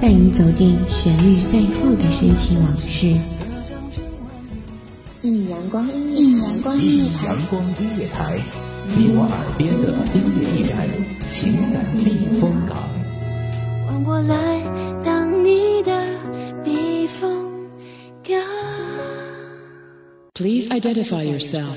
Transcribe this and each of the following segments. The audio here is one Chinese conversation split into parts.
带你走进旋律背后的深情往事。一米阳光，一米阳光音乐台，阳光音乐台，你我耳边的音乐驿站，情感避风港。换我来当你的避风港。Please identify yourself。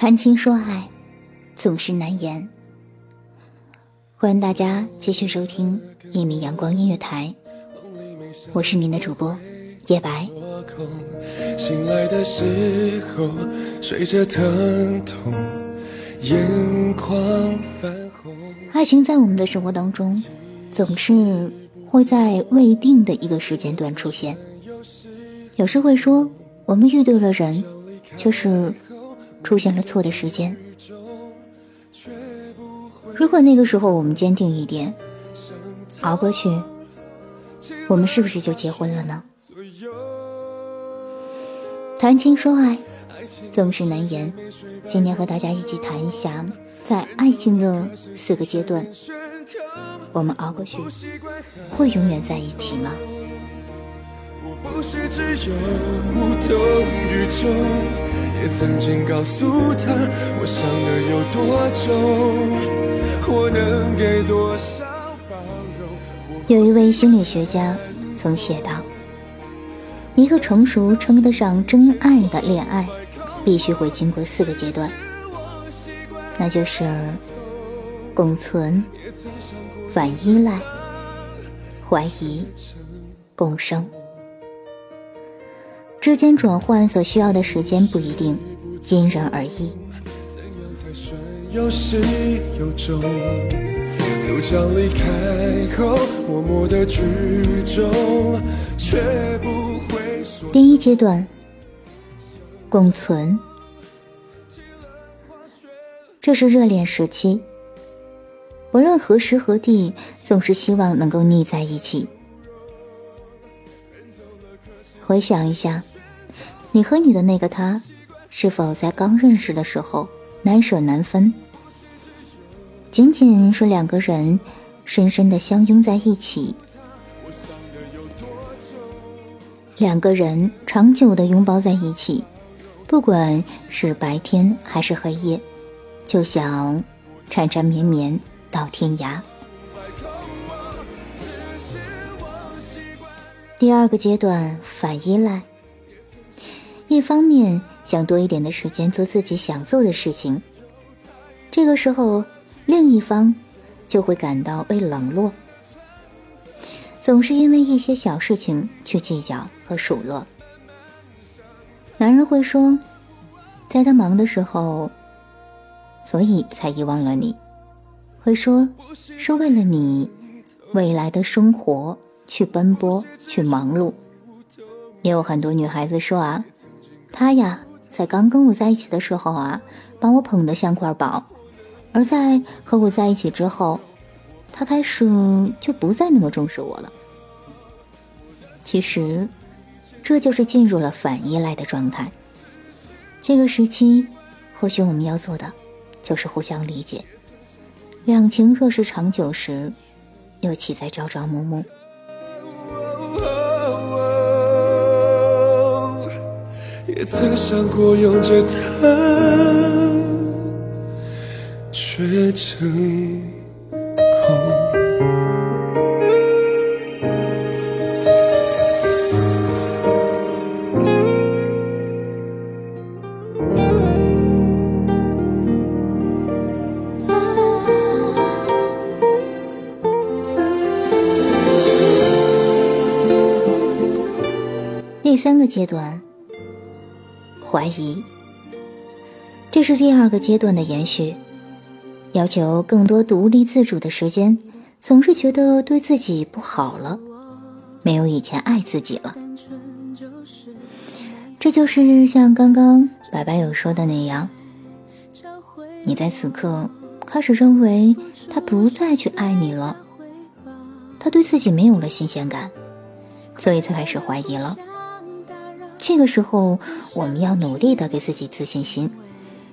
谈情说爱，总是难言。欢迎大家继续收听一米阳光音乐台，我是您的主播叶白。醒来的时候，随着疼痛，眼眶泛红。爱情在我们的生活当中，总是会在未定的一个时间段出现。有时会说，我们遇对了人，却是。出现了错的时间。如果那个时候我们坚定一点，熬过去，我们是不是就结婚了呢？谈情说爱，总是难言。今天和大家一起谈一下，在爱情的四个阶段，我们熬过去，会永远在一起吗？不是只有宇宙。也曾经告诉他，我想的有多重，我能给多少包容。有一位心理学家曾写道：“一个成熟称得上真爱的恋爱，必须会经过四个阶段，那就是共存、反依赖、怀疑、共生。”之间转换所需要的时间不一定，因人而异。第一阶段，共存，这是热恋时期，不论何时何地，总是希望能够腻在一起。回想一下。你和你的那个他，是否在刚认识的时候难舍难分？仅仅是两个人深深的相拥在一起，两个人长久的拥抱在一起，不管是白天还是黑夜，就想缠缠绵绵到天涯。第二个阶段，反依赖。一方面想多一点的时间做自己想做的事情，这个时候另一方就会感到被冷落，总是因为一些小事情去计较和数落。男人会说，在他忙的时候，所以才遗忘了你；会说是为了你未来的生活去奔波去忙碌。也有很多女孩子说啊。他呀，在刚跟我在一起的时候啊，把我捧得像块宝；而在和我在一起之后，他开始就不再那么重视我了。其实，这就是进入了反依赖的状态。这个时期，或许我们要做的，就是互相理解。两情若是长久时，又岂在朝朝暮暮？也曾想过拥着它，却成空。第三个阶段，怀疑。这是第二个阶段的延续，要求更多独立自主的时间，总是觉得对自己不好了，没有以前爱自己了。这就是像刚刚白白有说的那样，你在此刻开始认为他不再去爱你了，他对自己没有了新鲜感，所以才开始怀疑了。这个时候，我们要努力的给自己自信心。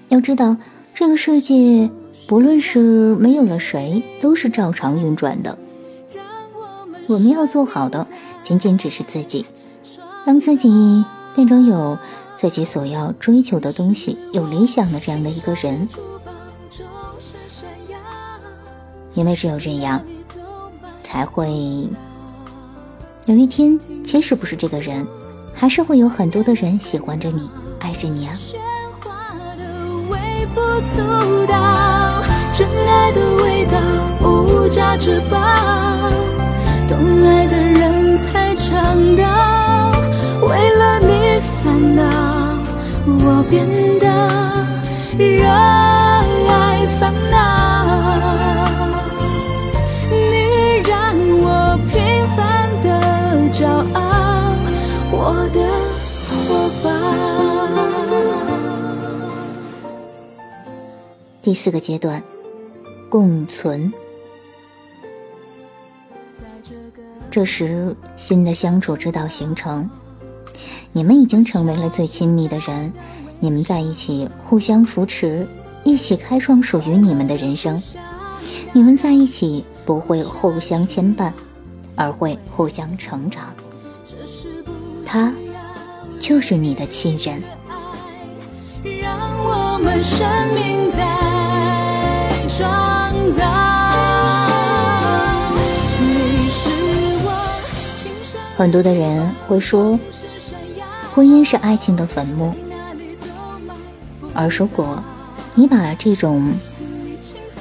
要知道，这个世界不论是没有了谁，都是照常运转的。我们要做好的，仅仅只是自己，让自己变成有自己所要追求的东西、有理想的这样的一个人。因为只有这样，才会有一天，即使不是这个人，还是会有很多的人喜欢着你、爱着你啊。不足道，真爱的味道无价之宝，懂爱的人才尝到。为了你烦恼，我变得热第四个阶段，共存。这时，新的相处之道形成，你们已经成为了最亲密的人。你们在一起，互相扶持，一起开创属于你们的人生。你们在一起，不会互相牵绊，而会互相成长。他，就是你的亲人。让我们生命在。很多的人会说，婚姻是爱情的坟墓。而如果你把这种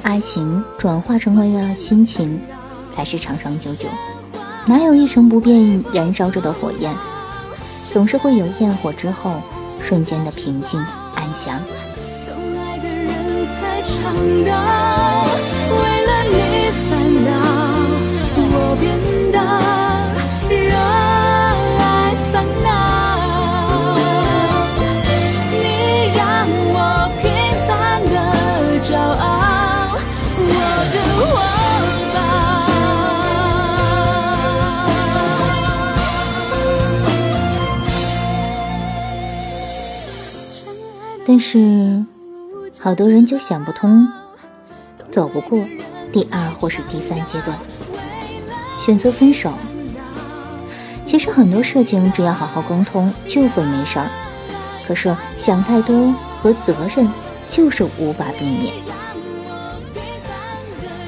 爱情转化成为了亲情，才是长长久久。哪有一成不变燃烧着的火焰？总是会有焰火之后瞬间的平静安详。为了你烦恼，我变得但是。好多人就想不通，走不过第二或是第三阶段，选择分手。其实很多事情只要好好沟通就会没事儿，可是想太多和责任就是无法避免。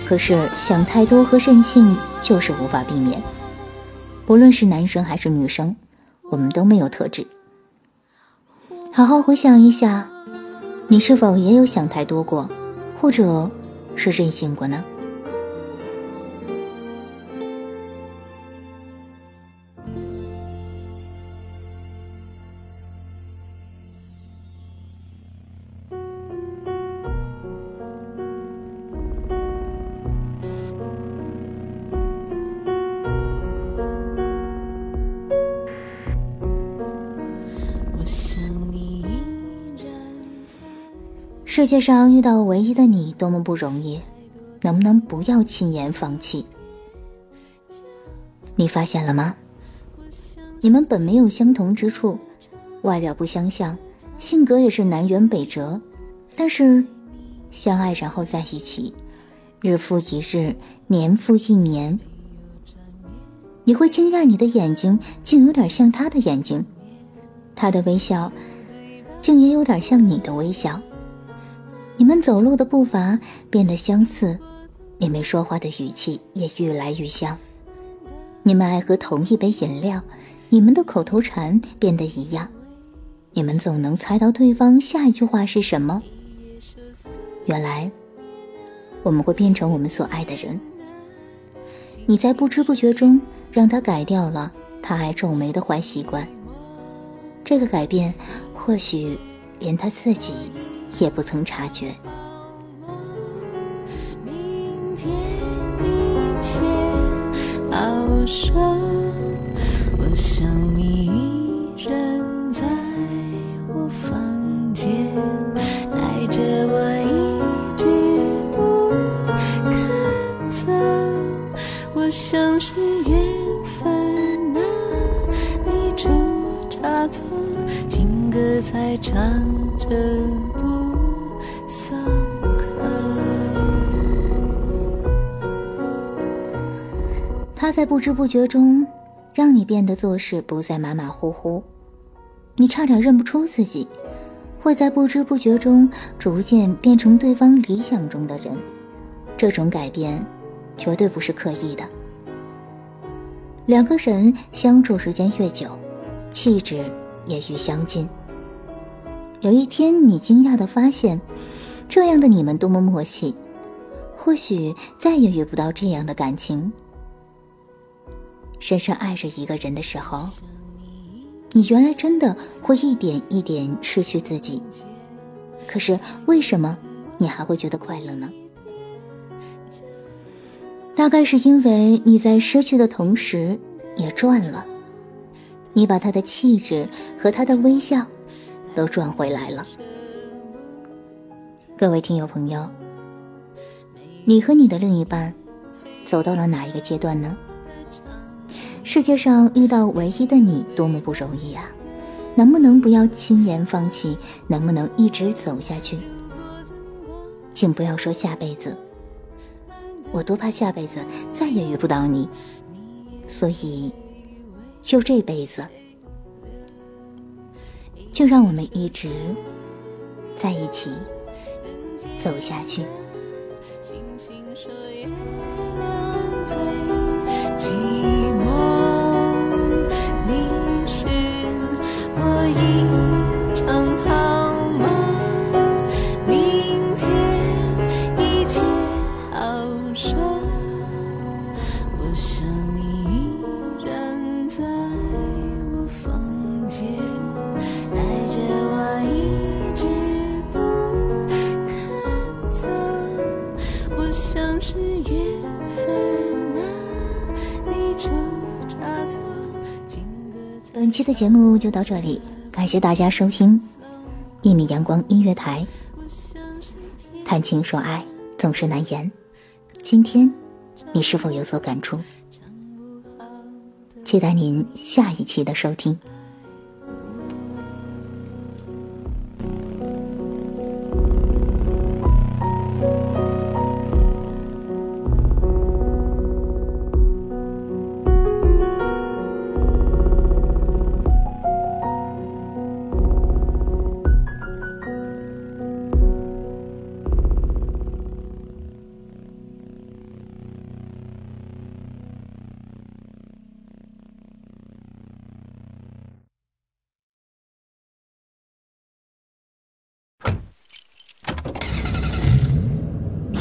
可是想太多和任性就是无法避免。不论是男生还是女生，我们都没有特质。好好回想一下。你是否也有想太多过，或者是任性过呢？世界上遇到唯一的你多么不容易，能不能不要轻言放弃？你发现了吗？你们本没有相同之处，外表不相像，性格也是南辕北辙，但是相爱然后在一起，日复一日，年复一年，你会惊讶你的眼睛竟有点像他的眼睛，他的微笑竟也有点像你的微笑。你们走路的步伐变得相似，你们说话的语气也愈来愈像。你们爱喝同一杯饮料，你们的口头禅变得一样。你们总能猜到对方下一句话是什么。原来，我们会变成我们所爱的人。你在不知不觉中让他改掉了他爱皱眉的坏习惯，这个改变，或许连他自己也不曾察觉。明天一切好深，我想你依然在我房间，带着我一直不肯走。我想是缘分哪里出差错，情歌才唱他在不知不觉中，让你变得做事不再马马虎虎，你差点认不出自己，会在不知不觉中逐渐变成对方理想中的人。这种改变，绝对不是刻意的。两个人相处时间越久，气质也愈相近。有一天，你惊讶的发现，这样的你们多么默契，或许再也遇不到这样的感情。深深爱着一个人的时候，你原来真的会一点一点失去自己。可是为什么你还会觉得快乐呢？大概是因为你在失去的同时也赚了，你把他的气质和他的微笑都赚回来了。各位听友朋友，你和你的另一半走到了哪一个阶段呢？世界上遇到唯一的你多么不容易啊！能不能不要轻言放弃？能不能一直走下去？请不要说下辈子，我多怕下辈子再也遇不到你。所以，就这辈子，就让我们一直在一起走下去。星星说要走像是缘分哪里出差错，本期的节目就到这里，感谢大家收听一米阳光音乐台。谈情说爱总是难言，今天你是否有所感触？期待您下一期的收听。